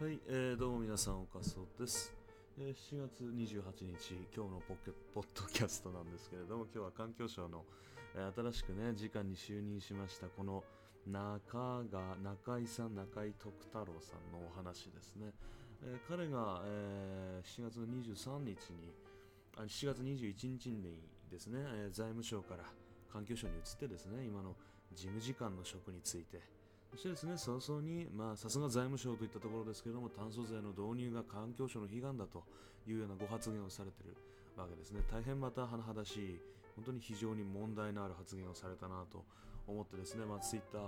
はい、えー、どうも皆さん、おかそです。えー7月28日、今日のポケポッドキャストなんですけれども、今日は環境省の、えー新しくね、次官に就任しました、この中が中井さん、中井徳太郎さんのお話ですね。えー彼が、えー7月23日に、あ7月21日にですね、え財務省から環境省に移ってですね、今の事務次官の職について、そしてですね、早々に、まあ、さすが財務省といったところですけれども、炭素税の導入が環境省の悲願だというようなご発言をされているわけですね。大変また甚だしい、本当に非常に問題のある発言をされたなと思ってですね、まあ、ツイッター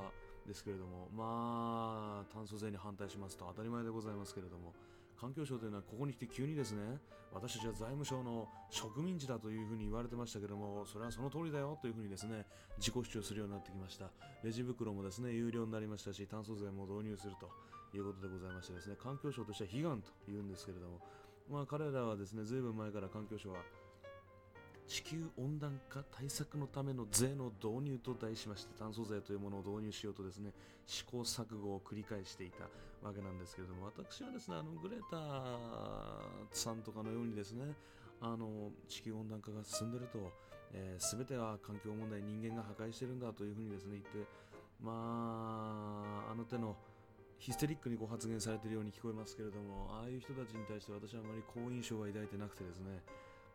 ですけれども、まあ、炭素税に反対しますと当たり前でございますけれども、環境省というのはここに来て急にですね、私たちは財務省の植民地だというふうに言われてましたけども、それはその通りだよというふうにですね、自己主張するようになってきました。レジ袋もですね、有料になりましたし、炭素税も導入するということでございましてですね、環境省としては悲願というんですけれども、まあ彼らはですね、ずいぶん前から環境省は地球温暖化対策のための税の導入と題しまして炭素税というものを導入しようとですね試行錯誤を繰り返していたわけなんですけれども私はですねあのグレーターさんとかのようにですねあの地球温暖化が進んでると、えー、全ては環境問題人間が破壊してるんだというふうにですね言ってまああの手のヒステリックにご発言されているように聞こえますけれどもああいう人たちに対して私はあまり好印象は抱いてなくてですね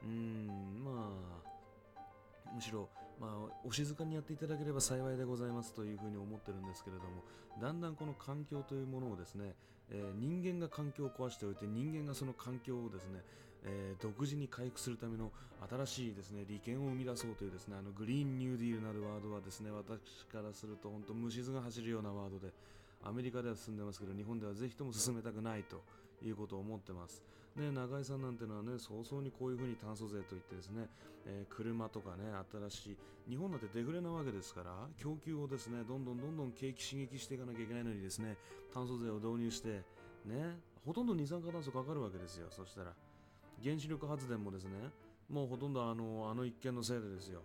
うーんまあむしろ、まあ、お静かにやっていただければ幸いでございますというふうに思ってるんですけれどもだんだんこの環境というものをですね、えー人間が環境を壊しておいて人間がその環境をですね、えー独自に回復するための新しいですね利権を生み出そうというですねあのグリーンニューディールなるワードはですね私からすると本当虫唾が走るようなワードでアメリカでは進んでますけど日本ではぜひとも進めたくないということを思ってます。ね、中井さんなんてのはね早々にこういうふうに炭素税といってですね、えー車とかね新しい日本だってデフレなわけですから供給をですねどんどんどんどん景気刺激していかなきゃいけないのにですね炭素税を導入してねほとんど二酸化炭素かかるわけですよそしたら原子力発電もですねもうほとんどあのあの一件のせいでですよ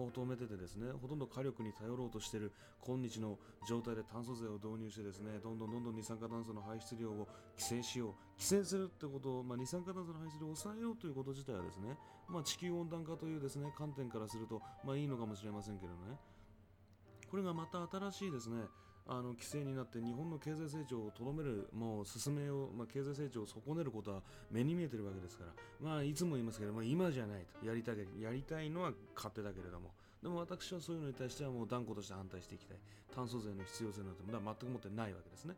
を止めててですねほとんど火力に頼ろうとしている今日の状態で炭素税を導入してですねどんどんどんどん二酸化炭素の排出量を規制しよう規制するってことを、まあ、二酸化炭素の排出量を抑えようということ自体はですね、まあ、地球温暖化というですね観点からするとまあいいのかもしれませんけどね。これがまた新しいですねあの規制になって日本の経済成長をとどめる、もう進めよう、まあ、経済成長を損ねることは目に見えてるわけですから、まあ、いつも言いますけど、ま、今じゃないと。やりたいやりたいのは勝手だけれども、でも私はそういうのに対してはもう断固として反対していきたい、炭素税の必要性なんて全く持ってないわけですね。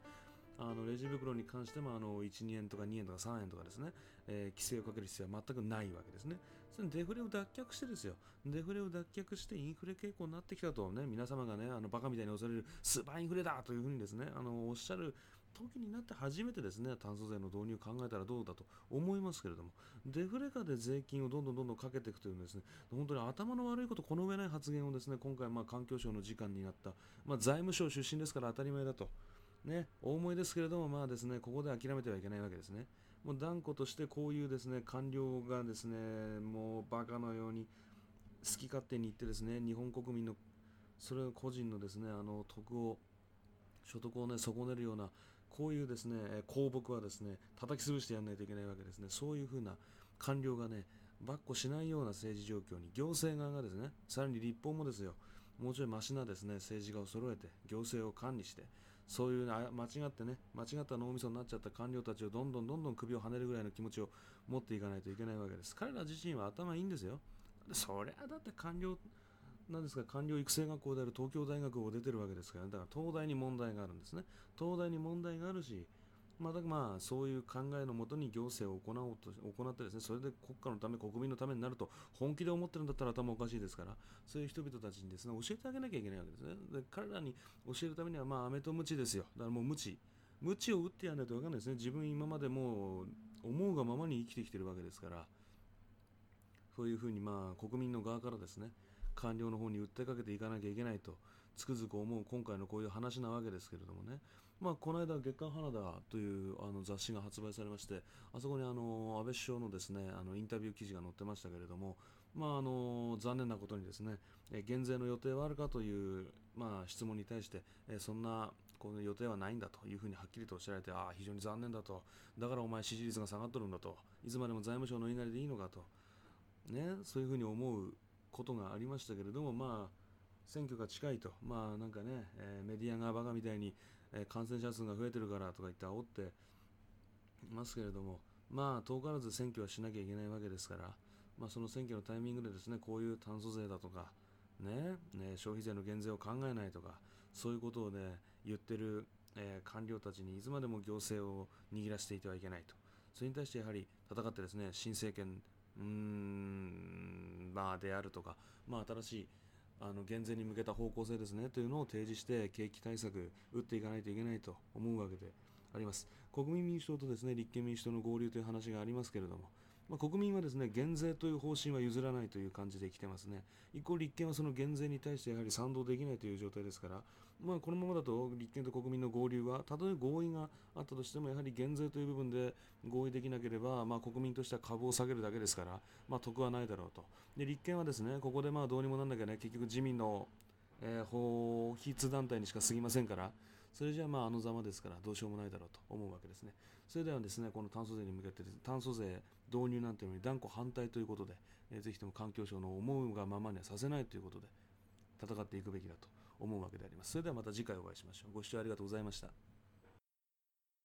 あのレジ袋に関してもあの1、2円とか2円とか3円とかですね、えー規制をかける必要は全くないわけですね。それデフレを脱却してですよ、デフレを脱却してインフレ傾向になってきたとね、皆様がね、あのバカみたいに恐れるスーパーインフレだというふうにですね、あのおっしゃる時になって初めてですね、炭素税の導入を考えたらどうだと思いますけれども、デフレ下で税金をどんどんどんどんかけていくというですね、本当に頭の悪いこと、この上ない発言をですね、今回、まあ、環境省の次官になった、まあ、財務省出身ですから当たり前だと。ね、大思いですけれども、まあですね、ここで諦めてはいけないわけですね。もう断固としてこういうですね、官僚がですね、もうバカのように好き勝手に言ってですね、日本国民の、それ個人のですね、あの、徳を、所得をね、損ねるような、こういうですね、公僕はですね、叩き潰してやらないといけないわけですね。そういうふうな官僚がね、ばっこしないような政治状況に、行政側がですね、さらに立法もですよ、もうちょいマシなですね、政治家を揃えて、行政を管理して、そういうね間違ってね、間違った脳みそになっちゃった官僚たちをどんどんどんどん首をはねるぐらいの気持ちを持っていかないといけないわけです。彼ら自身は頭いいんですよ。そりゃだって官僚、なんですか官僚育成学校である東京大学を出てるわけですから、ね、だから東大に問題があるんですね。東大に問題があるし、まあ、だからまあそういう考えのもとに行政を行おうと行ってですねそれで国家のため国民のためになると本気で思ってるんだったら頭おかしいですからそういう人々たちにですね教えてあげなきゃいけないわけですね。で彼らに教えるためにはまあ飴と鞭ですよ。だからもう鞭鞭を打ってやらないと分かんないですね。自分今までもう思うがままに生きてきてるわけですからそういうふうにまあ国民の側からですね官僚の方に訴えかけていかなきゃいけないとつくづく思う今回のこういう話なわけですけれどもね、まあ、この間、月刊花田というあの雑誌が発売されまして、あそこにあの安倍首相のですねあのインタビュー記事が載ってましたけれども、まあ、あの残念なことにですねえ減税の予定はあるかという、まあ、質問に対してえそんなこの予定はないんだというふうにはっきりとおっしゃられて、ああ、非常に残念だと、だからお前支持率が下がっとるんだと、いつまでも財務省の言いなりでいいのかと、ね、そういうふうに思うことがありましたけれども、まあ、選挙が近いと、まあなんかね、えー、メディアがバカみたいに、えー、感染者数が増えてるからとか言って煽ってますけれども、まあ遠からず選挙はしなきゃいけないわけですから、まあ、その選挙のタイミングでですねこういう炭素税だとか、ね、ね消費税の減税を考えないとかそういうことをね言ってる、えー、官僚たちにいつまでも行政を握らせていてはいけないと。それに対してやはり戦ってですね新政権うーんまあであるとか、まあ、新しいあの減税に向けた方向性ですねというのを提示して景気対策打っていかないといけないと思うわけであります。国民民主党とですね立憲民主党の合流という話がありますけれどもまあ、国民はですね減税という方針は譲らないという感じで来てますね。一方、立憲はその減税に対してやはり賛同できないという状態ですから、まあ、このままだと立憲と国民の合流は、たとえ合意があったとしても、やはり減税という部分で合意できなければ、まあ、国民としては株を下げるだけですから、まあ、得はないだろうと。で立憲はですねここでまあどうにもなんなきゃね、結局自民の、えー、法筆団体にしか過ぎませんから、それじゃあまああのざまですからどうしようもないだろうと思うわけですね。それではですね、この炭素税に向けて、炭素税導入なんていうのに断固反対ということで、えー、ぜひとも環境省の思うがままにはさせないということで、戦っていくべきだと思うわけであります。それではまた次回お会いしましょう。ご視聴ありがとうございました。